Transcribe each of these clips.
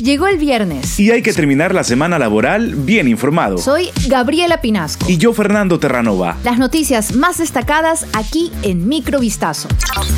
Llegó el viernes. Y hay que terminar la semana laboral bien informado. Soy Gabriela Pinasco. Y yo, Fernando Terranova. Las noticias más destacadas aquí en Microvistazo.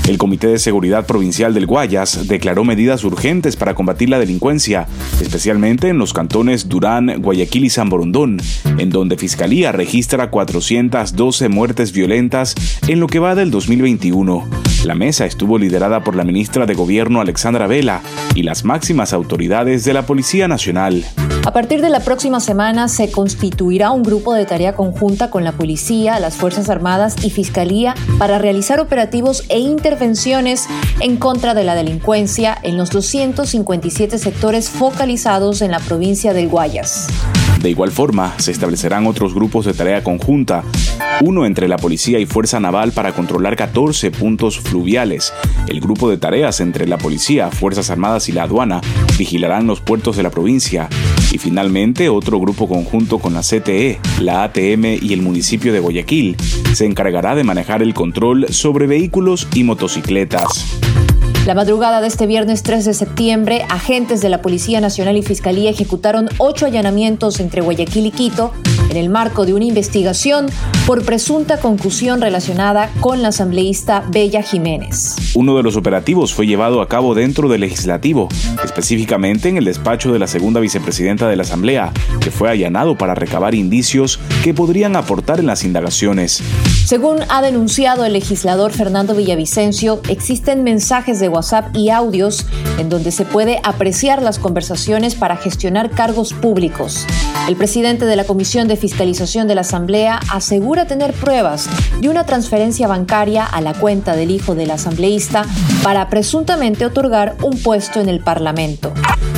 El Comité de Seguridad Provincial del Guayas declaró medidas urgentes para combatir la delincuencia, especialmente en los cantones Durán, Guayaquil y San Borondón, en donde Fiscalía registra 412 muertes violentas en lo que va del 2021. La mesa estuvo liderada por la ministra de Gobierno Alexandra Vela y las máximas autoridades de la Policía Nacional. A partir de la próxima semana se constituirá un grupo de tarea conjunta con la Policía, las Fuerzas Armadas y Fiscalía para realizar operativos e intervenciones en contra de la delincuencia en los 257 sectores focalizados en la provincia del Guayas. De igual forma, se establecerán otros grupos de tarea conjunta, uno entre la policía y Fuerza Naval para controlar 14 puntos fluviales. El grupo de tareas entre la policía, Fuerzas Armadas y la aduana vigilarán los puertos de la provincia. Y finalmente, otro grupo conjunto con la CTE, la ATM y el municipio de Guayaquil se encargará de manejar el control sobre vehículos y motocicletas. La madrugada de este viernes 3 de septiembre, agentes de la Policía Nacional y Fiscalía ejecutaron ocho allanamientos entre Guayaquil y Quito en el marco de una investigación por presunta concusión relacionada con la asambleísta Bella Jiménez. Uno de los operativos fue llevado a cabo dentro del legislativo, específicamente en el despacho de la segunda vicepresidenta de la Asamblea, que fue allanado para recabar indicios que podrían aportar en las indagaciones. Según ha denunciado el legislador Fernando Villavicencio, existen mensajes de WhatsApp y audios en donde se puede apreciar las conversaciones para gestionar cargos públicos. El presidente de la Comisión de Fiscalización de la Asamblea asegura tener pruebas de una transferencia bancaria a la cuenta del hijo del asambleísta para presuntamente otorgar un puesto en el Parlamento.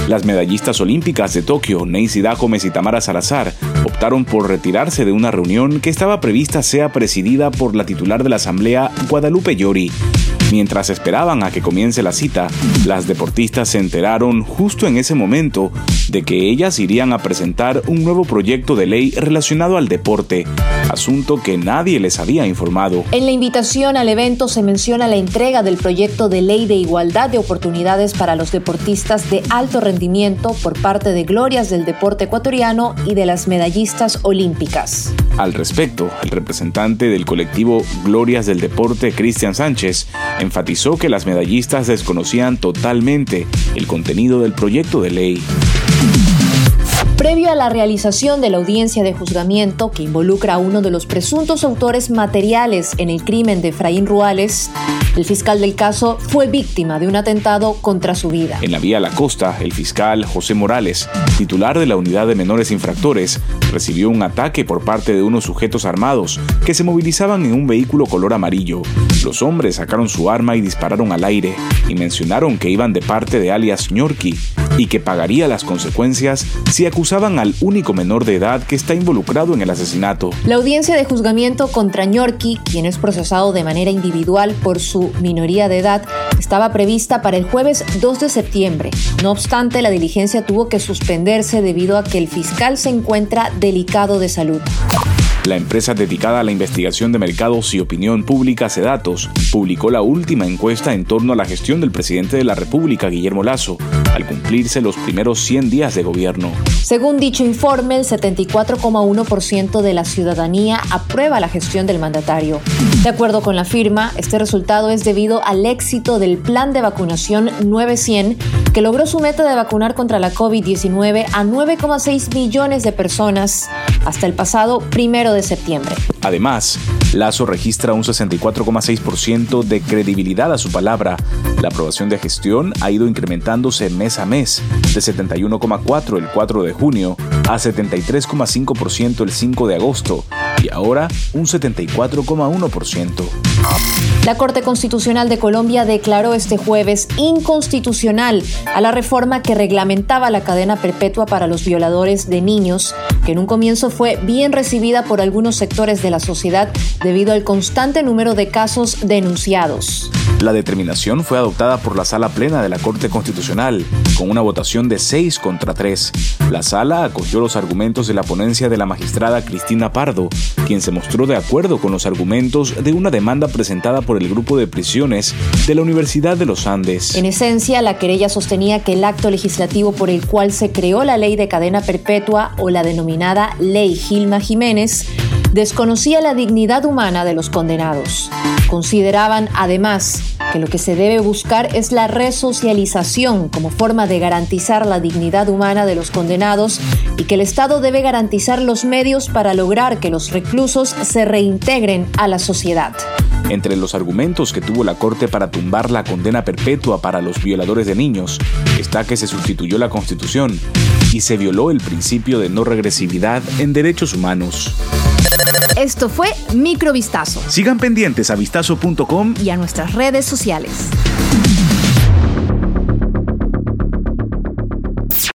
Las medallistas olímpicas de Tokio, Neisy Gómez y Tamara Salazar, optaron por retirarse de una reunión que estaba prevista sea presidida por la titular de la Asamblea, Guadalupe Llori. Mientras esperaban a que comience la cita, las deportistas se enteraron justo en ese momento de que ellas irían a presentar un nuevo proyecto de ley relacionado al deporte, asunto que nadie les había informado. En la invitación al evento se menciona la entrega del proyecto de ley de igualdad de oportunidades para los deportistas de alto rendimiento por parte de Glorias del Deporte Ecuatoriano y de las medallistas olímpicas. Al respecto, el representante del colectivo Glorias del Deporte, Cristian Sánchez, enfatizó que las medallistas desconocían totalmente el contenido del proyecto de ley. Previo a la realización de la audiencia de juzgamiento que involucra a uno de los presuntos autores materiales en el crimen de Efraín Ruales, el fiscal del caso fue víctima de un atentado contra su vida. En la vía La Costa, el fiscal José Morales, titular de la unidad de menores infractores, recibió un ataque por parte de unos sujetos armados que se movilizaban en un vehículo color amarillo. Los hombres sacaron su arma y dispararon al aire y mencionaron que iban de parte de alias Ñorqui y que pagaría las consecuencias si acusaban al único menor de edad que está involucrado en el asesinato. La audiencia de juzgamiento contra Ñorqui, quien es procesado de manera individual por su minoría de edad, estaba prevista para el jueves 2 de septiembre. No obstante, la diligencia tuvo que suspenderse debido a que el fiscal se encuentra delicado de salud. La empresa dedicada a la investigación de mercados y opinión pública, Sedatos, publicó la última encuesta en torno a la gestión del presidente de la República, Guillermo Lazo, al cumplirse los primeros 100 días de gobierno. Según dicho informe, el 74,1% de la ciudadanía aprueba la gestión del mandatario. De acuerdo con la firma, este resultado es debido al éxito del plan de vacunación 900, que logró su meta de vacunar contra la COVID-19 a 9,6 millones de personas hasta el pasado primero de septiembre. Además, Lazo registra un 64,6% de credibilidad a su palabra. La aprobación de gestión ha ido incrementándose mes a mes, de 71,4 el 4 de junio a 73,5% el 5 de agosto y ahora un 74,1%. La Corte Constitucional de Colombia declaró este jueves inconstitucional a la reforma que reglamentaba la cadena perpetua para los violadores de niños, que en un comienzo fue bien recibida por algunos sectores de la sociedad debido al constante número de casos denunciados. La determinación fue adoptada por la sala plena de la Corte Constitucional, con una votación de 6 contra 3. La sala acogió los argumentos de la ponencia de la magistrada Cristina Pardo, quien se mostró de acuerdo con los argumentos de una demanda presentada por el grupo de prisiones de la Universidad de los Andes. En esencia, la querella sostenía que el acto legislativo por el cual se creó la ley de cadena perpetua o la denominada Ley Gilma Jiménez desconocía la dignidad humana de los condenados. Consideraban, además, que lo que se debe buscar es la resocialización como forma de garantizar la dignidad humana de los condenados y que el Estado debe garantizar los medios para lograr que los reclusos se reintegren a la sociedad. Entre los argumentos que tuvo la Corte para tumbar la condena perpetua para los violadores de niños está que se sustituyó la Constitución y se violó el principio de no regresividad en derechos humanos. Esto fue Microvistazo. Sigan pendientes a vistazo.com y a nuestras redes sociales.